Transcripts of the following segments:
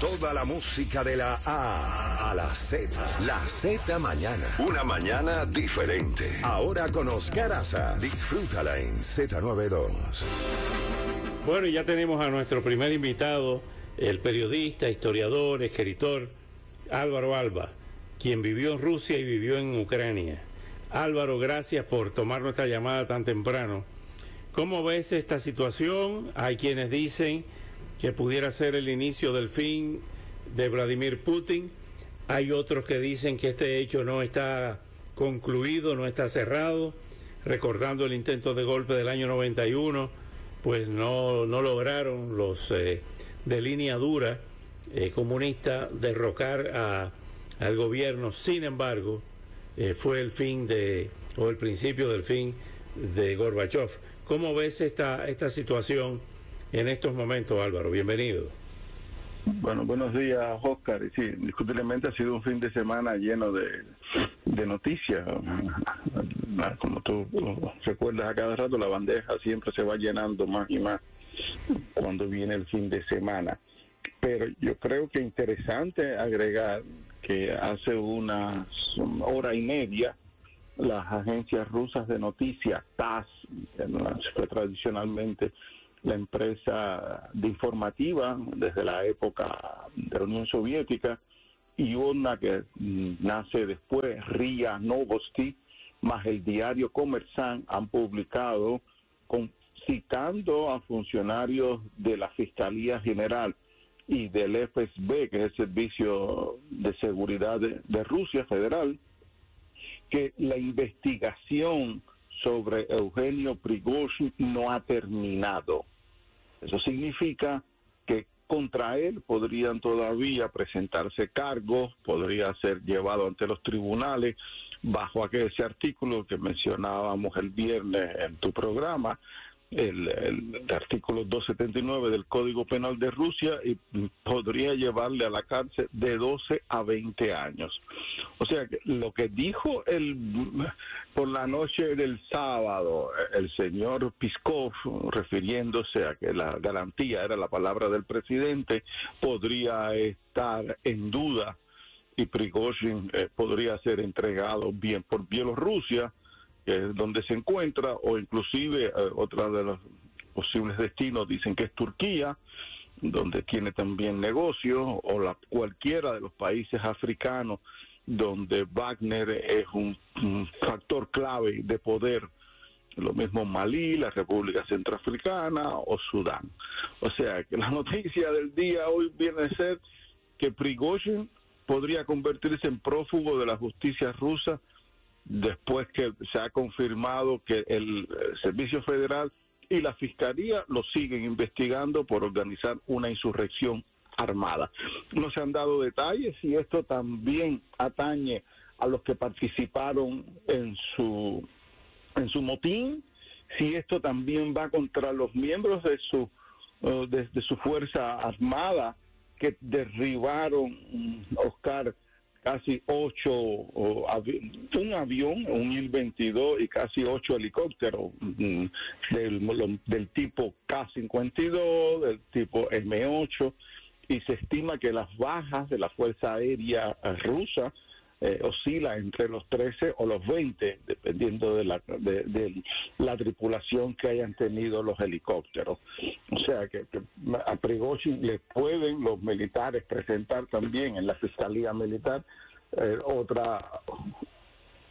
Toda la música de la A a la Z. La Z mañana. Una mañana diferente. Ahora con Oscar Aza. Disfrútala en Z92. Bueno, y ya tenemos a nuestro primer invitado, el periodista, historiador, escritor Álvaro Alba, quien vivió en Rusia y vivió en Ucrania. Álvaro, gracias por tomar nuestra llamada tan temprano. ¿Cómo ves esta situación? Hay quienes dicen que pudiera ser el inicio del fin de Vladimir Putin. Hay otros que dicen que este hecho no está concluido, no está cerrado. Recordando el intento de golpe del año 91, pues no, no lograron los eh, de línea dura eh, comunista derrocar a, al gobierno. Sin embargo, eh, fue el fin de, o el principio del fin de Gorbachev. ¿Cómo ves esta, esta situación? En estos momentos, Álvaro. Bienvenido. Bueno, buenos días, Oscar. Sí, indiscutiblemente ha sido un fin de semana lleno de, de noticias. Como tú recuerdas a cada rato, la bandeja siempre se va llenando más y más cuando viene el fin de semana. Pero yo creo que interesante agregar que hace una hora y media las agencias rusas de noticias, fue tradicionalmente la empresa de informativa desde la época de la Unión Soviética y una que mm, nace después, RIA Novosti, más el diario Comersan han publicado citando a funcionarios de la Fiscalía General y del FSB, que es el Servicio de Seguridad de Rusia Federal, que la investigación sobre Eugenio Prigozhin no ha terminado. Eso significa que contra él podrían todavía presentarse cargos, podría ser llevado ante los tribunales bajo aquel ese artículo que mencionábamos el viernes en tu programa, el, artículo 279 del Código Penal de Rusia y podría llevarle a la cárcel de 12 a 20 años. O sea, que lo que dijo el por la noche del sábado el señor Piskov, refiriéndose a que la garantía era la palabra del presidente, podría estar en duda y Prigozhin eh, podría ser entregado bien por Bielorrusia que es donde se encuentra, o inclusive eh, otra de los posibles destinos dicen que es Turquía, donde tiene también negocio, o la, cualquiera de los países africanos donde Wagner es un, factor clave de poder lo mismo Malí, la República Centroafricana o Sudán. O sea que la noticia del día hoy viene a ser que Prigozhin podría convertirse en prófugo de la justicia rusa después que se ha confirmado que el Servicio Federal y la Fiscalía lo siguen investigando por organizar una insurrección armada. No se han dado detalles y esto también atañe a los que participaron en su en su motín, si esto también va contra los miembros de su uh, de, su fuerza armada que derribaron Oscar casi ocho, un avión, un Il-22 y casi ocho helicópteros mm, del, del tipo K-52, del tipo M8, y se estima que las bajas de la Fuerza Aérea Rusa eh, oscila entre los 13 o los 20, dependiendo de la, de, la tripulación que hayan tenido los helicópteros. O sea que, a Prigozhin le pueden los militares presentar también en la Fiscalía Militar eh, otra,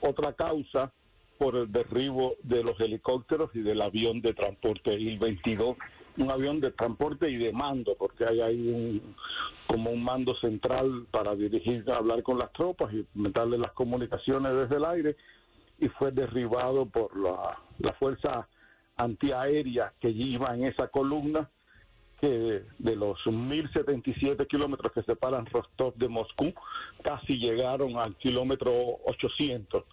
otra causa por el derribo de los helicópteros y del avión de transporte Il-22 un avión de transporte y de mando, porque hay ahí un, como un mando central para dirigir, hablar con las tropas y meterle las comunicaciones desde el aire, y fue derribado por la, la fuerza antiaérea que iba en esa columna, que de los 1.077 kilómetros que separan Rostov de Moscú, casi llegaron al kilómetro 800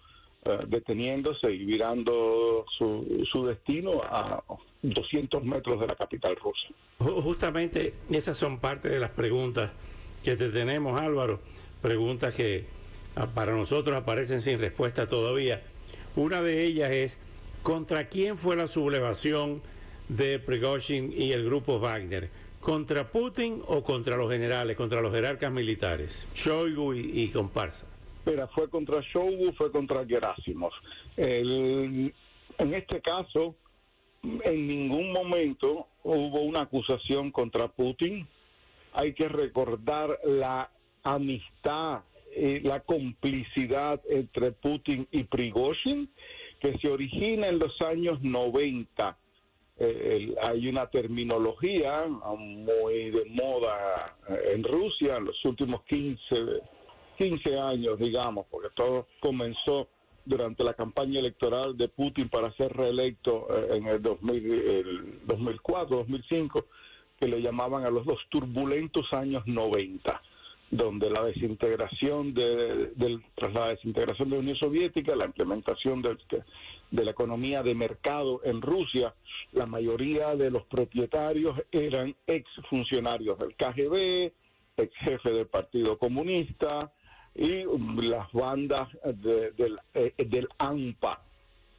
eh, deteniéndose y virando su, su destino a 200 metros de la capital rusa. Justamente esas son parte de las preguntas que te tenemos, Álvaro. Preguntas que ah, para nosotros aparecen sin respuesta todavía. Una de ellas es, ¿contra quién fue la sublevación de Prigozhin y el grupo Wagner? ¿Contra Putin o contra los generales, contra los jerarcas militares? Shoigu y, comparsa. Mira, fue contra Shoigu, fue contra Gerasimov. en este caso, en ningún momento hubo una acusación contra Putin. Hay que recordar la amistad, y la complicidad entre Putin y Prigozhin, que se origina en los años 90. Eh, hay una terminología muy de moda eh, en Rusia en los últimos 15, 15 años, digamos, porque todo comenzó durante la campaña electoral de Putin para ser reelecto eh, en el, 2004, 2005, que le llamaban a los dos turbulentos años 90, donde la desintegración de, tras la desintegración de la Unión Soviética, la implementación de, de la economía de mercado en Rusia, la mayoría de los propietarios eran ex funcionarios del KGB, ex jefe del Partido Comunista, y las bandas del, eh, del AMPA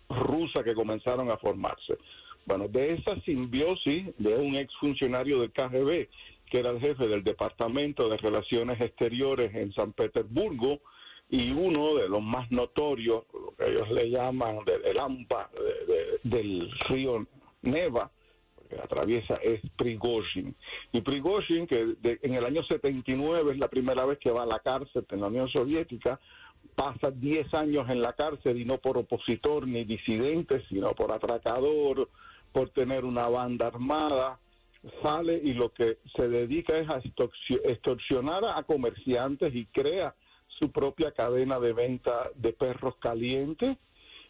rusa que comenzaron a formarse. Bueno, de esa simbiosis de un exfuncionario del KGB, que era el jefe del Departamento de Relaciones Exteriores en San Petersburgo, y uno de los más notorios, lo que ellos le llaman del AMPA, del río Neva, atraviesa es Prigozhin. Y Prigozhin, que en el año 79 es la primera vez que va a la cárcel en la Unión Soviética, pasa 10 años en la cárcel y no por opositor ni disidente, sino por atracador, por tener una banda armada, sale y lo que se dedica es a extorsionar a comerciantes y crea su propia cadena de venta de perros calientes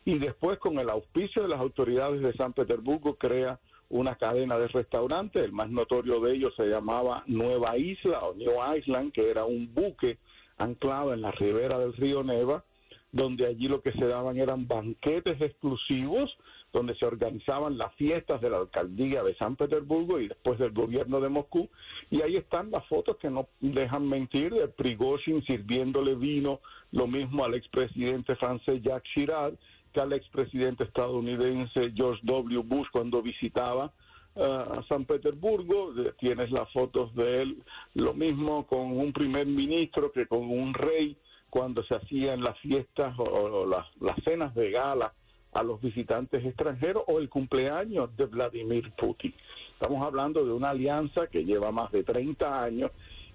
y después con el auspicio de las autoridades de San Petersburgo crea una cadena de restaurantes, el más notorio de ellos se llamaba Nueva Isla o New Island, que era un buque anclado en la ribera del río Neva, donde allí lo que se daban eran banquetes exclusivos, donde se organizaban las fiestas de la alcaldía de San Petersburgo y después del gobierno de Moscú. Y ahí están las fotos que no dejan mentir de Prigozhin sirviéndole vino, lo mismo al expresidente francés Jacques Chirac, que al expresidente estadounidense George W. Bush cuando visitaba uh, San Petersburgo. Tienes las fotos de él, lo mismo con un primer ministro que con un rey cuando se hacían las fiestas o, las, las cenas de gala a los visitantes extranjeros o el cumpleaños de Vladimir Putin. Estamos hablando de una alianza que lleva más de 30 años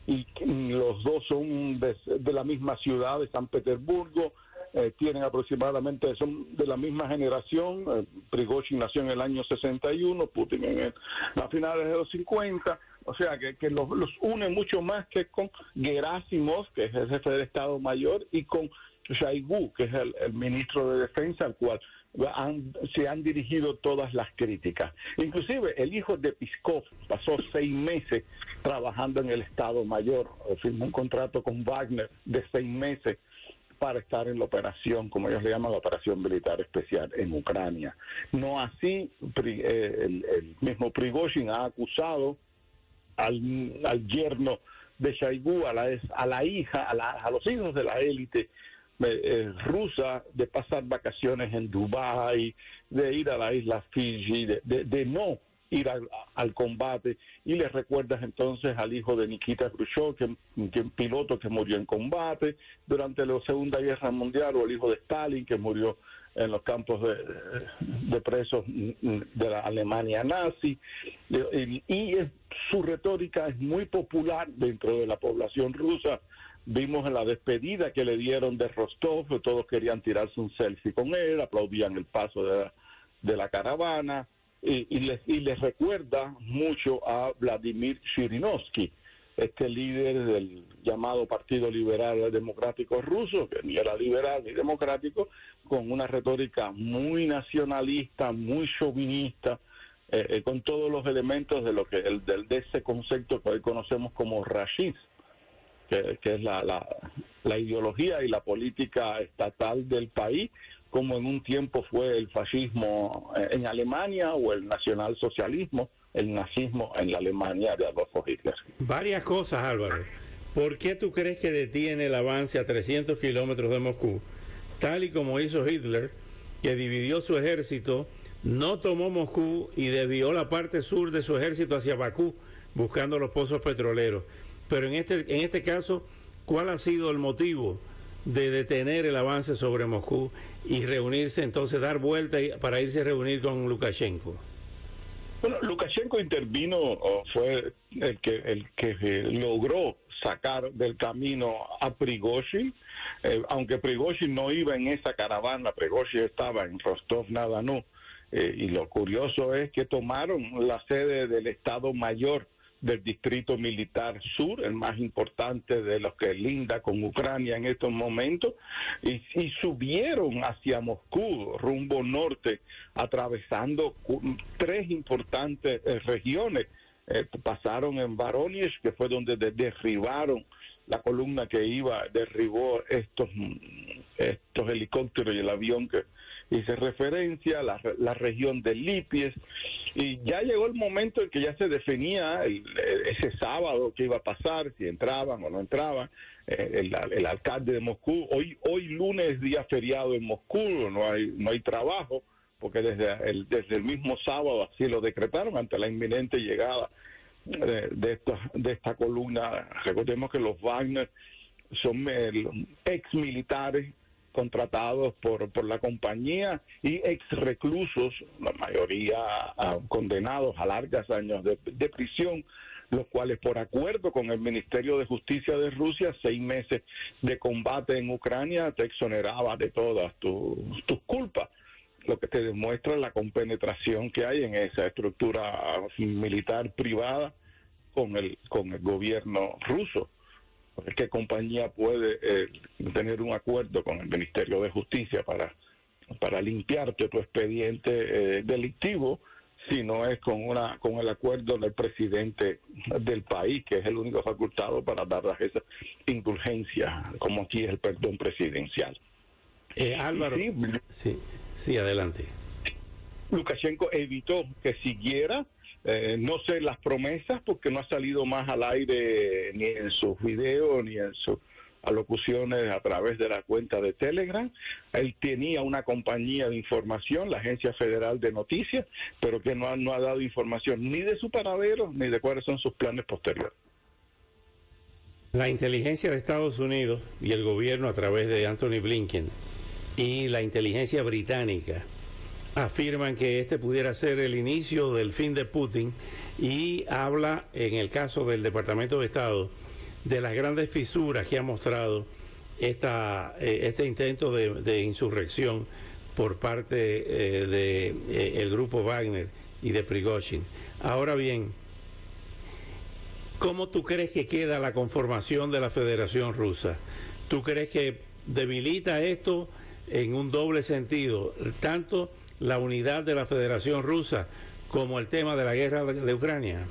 y los dos son de la misma ciudad de San Petersburgo, eh, tienen aproximadamente, son de la misma generación, eh, Prigozhin nació en el año 61, Putin en el, a finales de los 50, o sea que, que los, los une mucho más que con Gerasimov, que es el jefe del Estado Mayor, y con Shaigu, que es el, ministro de Defensa, al cual se han dirigido todas las críticas. Inclusive el hijo de Piskov pasó seis meses trabajando en el Estado Mayor, firmó un contrato con Wagner de seis meses para estar en la operación, como ellos le llaman, la operación militar especial en Ucrania. No así, eh, el, mismo Prigozhin ha acusado al, yerno de Shaigu, a la, a la hija, a, los hijos de la élite eh, eh, rusa de pasar vacaciones en Dubái, de ir a la isla Fiji, de no ir al, combate y le recuerdas entonces al hijo de Nikita Khrushchev, que, piloto que murió en combate durante la Segunda Guerra Mundial, o el hijo de Stalin, que murió en los campos de, presos de la Alemania nazi. Y, y, su retórica es muy popular dentro de la población rusa. Vimos en la despedida que le dieron de Rostov, todos querían tirarse un selfie con él, aplaudían el paso de de la caravana y, les, y les recuerda mucho a Vladimir Shirinovsky, este líder del llamado Partido Liberal Democrático Ruso, que ni era liberal ni democrático, con una retórica muy nacionalista, muy chauvinista, eh, eh, con todos los elementos de lo que el, del, de ese concepto que hoy conocemos como racismo, que, que, es la, la, la ideología y la política estatal del país, como en un tiempo fue el fascismo eh, en Alemania o el nacionalsocialismo, el nazismo en la Alemania de Adolfo Hitler. Varias cosas, Álvaro. ¿Por qué tú crees que detiene el avance a 300 kilómetros de Moscú? Tal y como hizo Hitler, que dividió su ejército, no tomó Moscú y desvió la parte sur de su ejército hacia Bakú, buscando los pozos petroleros. Pero en este, en este caso, ¿cuál ha sido el motivo de detener el avance sobre Moscú y reunirse, entonces dar vuelta para irse a reunir con Lukashenko? Bueno, Lukashenko intervino, fue el que, el que eh, logró sacar del camino a Prigozhin, eh, aunque Prigozhin no iba en esa caravana, Prigozhin estaba en Rostov-na-Don, eh, y lo curioso es que tomaron la sede del Estado Mayor del Distrito Militar Sur, el más importante de los que linda con Ucrania en estos momentos, y, subieron hacia Moscú, rumbo norte, atravesando tres importantes eh, regiones. Eh, pasaron en Voronezh, que fue donde derribaron la columna que iba, derribó estos, estos helicópteros y el avión que hice referencia, la, la región de Lipies, y ya llegó el momento en que ya se definía ese sábado qué iba a pasar, si entraban o no entraban. Eh, el, alcalde de Moscú, hoy, hoy lunes día feriado en Moscú, no hay, no hay trabajo, porque desde el, desde el mismo sábado así lo decretaron ante la inminente llegada de, de, esta, de esta columna. Recordemos que los Wagner son ex militares contratados por, por la compañía y ex reclusos, la mayoría ah, condenados a largas años de, prisión, los cuales por acuerdo con el Ministerio de Justicia de Rusia, seis meses de combate en Ucrania te exoneraba de todas tus culpas lo que te demuestra la compenetración que hay en esa estructura militar privada con el con el gobierno ruso qué compañía puede eh, tener un acuerdo con el Ministerio de Justicia para, para limpiarte tu expediente eh, delictivo si no es con una con el acuerdo del presidente del país que es el único facultado para dar esas indulgencias como aquí es el perdón presidencial. Eh, Álvaro. Sí, sí adelante. Lukashenko evitó que siguiera eh, no sé las promesas porque no ha salido más al aire ni en sus videos ni en sus alocuciones a través de la cuenta de Telegram. Él tenía una compañía de información, la Agencia Federal de Noticias, pero que no ha, no ha dado información ni de su paradero ni de cuáles son sus planes posteriores. La inteligencia de Estados Unidos y el gobierno a través de Anthony Blinken y la inteligencia británica afirman que este pudiera ser el inicio del fin de Putin y habla, en el caso del Departamento de Estado, de las grandes fisuras que ha mostrado esta, eh, este intento de, insurrección por parte del eh, de, eh, grupo Wagner y de Prigozhin. Ahora bien, ¿cómo tú crees que queda la conformación de la Federación Rusa? ¿Tú crees que debilita esto en un doble sentido? Tanto la unidad de la Federación Rusa como el tema de la guerra de, Ucrania?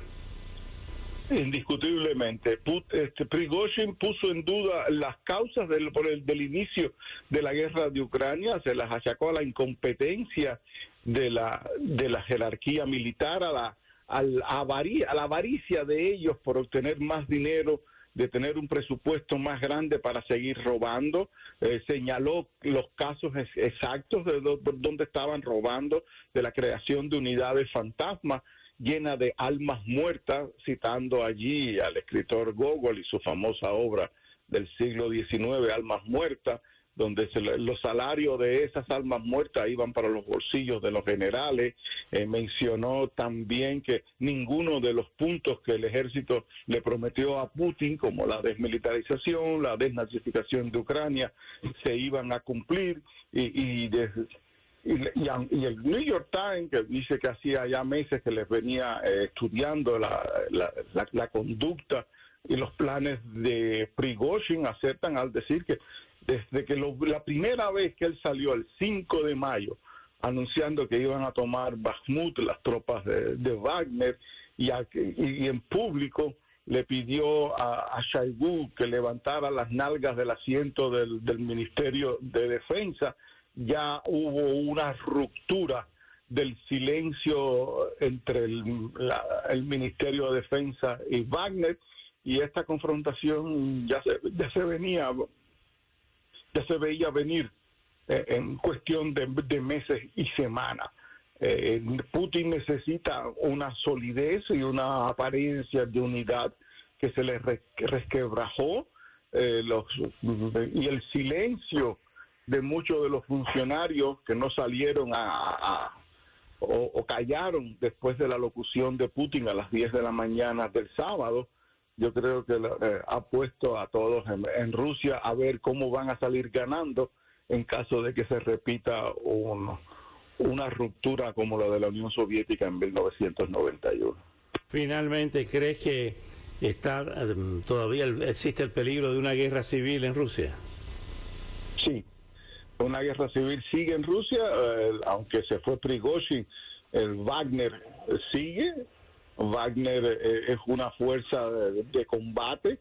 Indiscutiblemente. Este, Prigozhin puso en duda las causas del, por el, del inicio de la guerra de Ucrania, se las achacó a la incompetencia de la, de la jerarquía militar, a la, a la avaricia de ellos por obtener más dinero de tener un presupuesto más grande para seguir robando, eh, señaló los casos exactos de donde estaban robando, de la creación de unidades fantasmas llenas de almas muertas, citando allí al escritor Gogol y su famosa obra del siglo XIX, Almas Muertas, donde los salarios de esas almas muertas iban para los bolsillos de los generales. Eh, mencionó también que ninguno de los puntos que el ejército le prometió a Putin, como la desmilitarización, la desnazificación de Ucrania, se iban a cumplir y, y, y, el New York Times, que dice que hacía ya meses que les venía eh, estudiando la, la, la, conducta y los planes de Prigozhin, aceptan al decir que desde que la primera vez que él salió, el 5 de mayo, anunciando que iban a tomar Bakhmut, las tropas de, Wagner, y, en público le pidió a, a que levantara las nalgas del asiento del, Ministerio de Defensa, ya hubo una ruptura del silencio entre el, el Ministerio de Defensa y Wagner y esta confrontación ya se venía, ya se veía venir eh, en cuestión de, meses y semanas. Eh, Putin necesita una solidez y una apariencia de unidad que se le resquebrajó eh, y el silencio de muchos de los funcionarios que no salieron a, o, callaron después de la locución de Putin a las 10 de la mañana del sábado, yo creo que eh, ha puesto a todos en, Rusia a ver cómo van a salir ganando en caso de que se repita una ruptura como la de la Unión Soviética en 1991. Finalmente, ¿crees que está em, todavía existe el peligro de una guerra civil en Rusia? Sí, una guerra civil sigue en Rusia, eh, aunque se fue Prigozhin, el Wagner sigue. Wagner eh, es una fuerza de, combate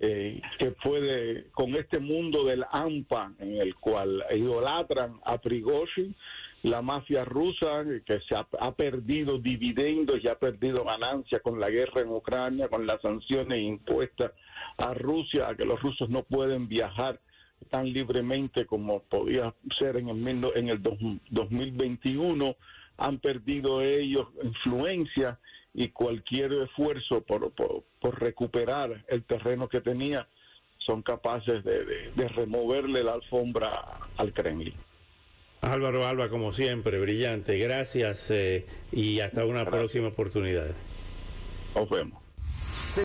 eh, que puede, con este mundo del AMPA, en el cual idolatran a Prigozhin, la mafia rusa que se ha, perdido dividendos y ha perdido ganancias con la guerra en Ucrania, con las sanciones impuestas a Rusia, a que los rusos no pueden viajar tan libremente como podía ser en el, en el 2021, han perdido ellos influencia y cualquier esfuerzo por, por, recuperar el terreno que tenía son capaces de, de removerle la alfombra al Kremlin. Álvaro Alba, como siempre, brillante. Gracias eh, y hasta una próxima oportunidad. Nos vemos.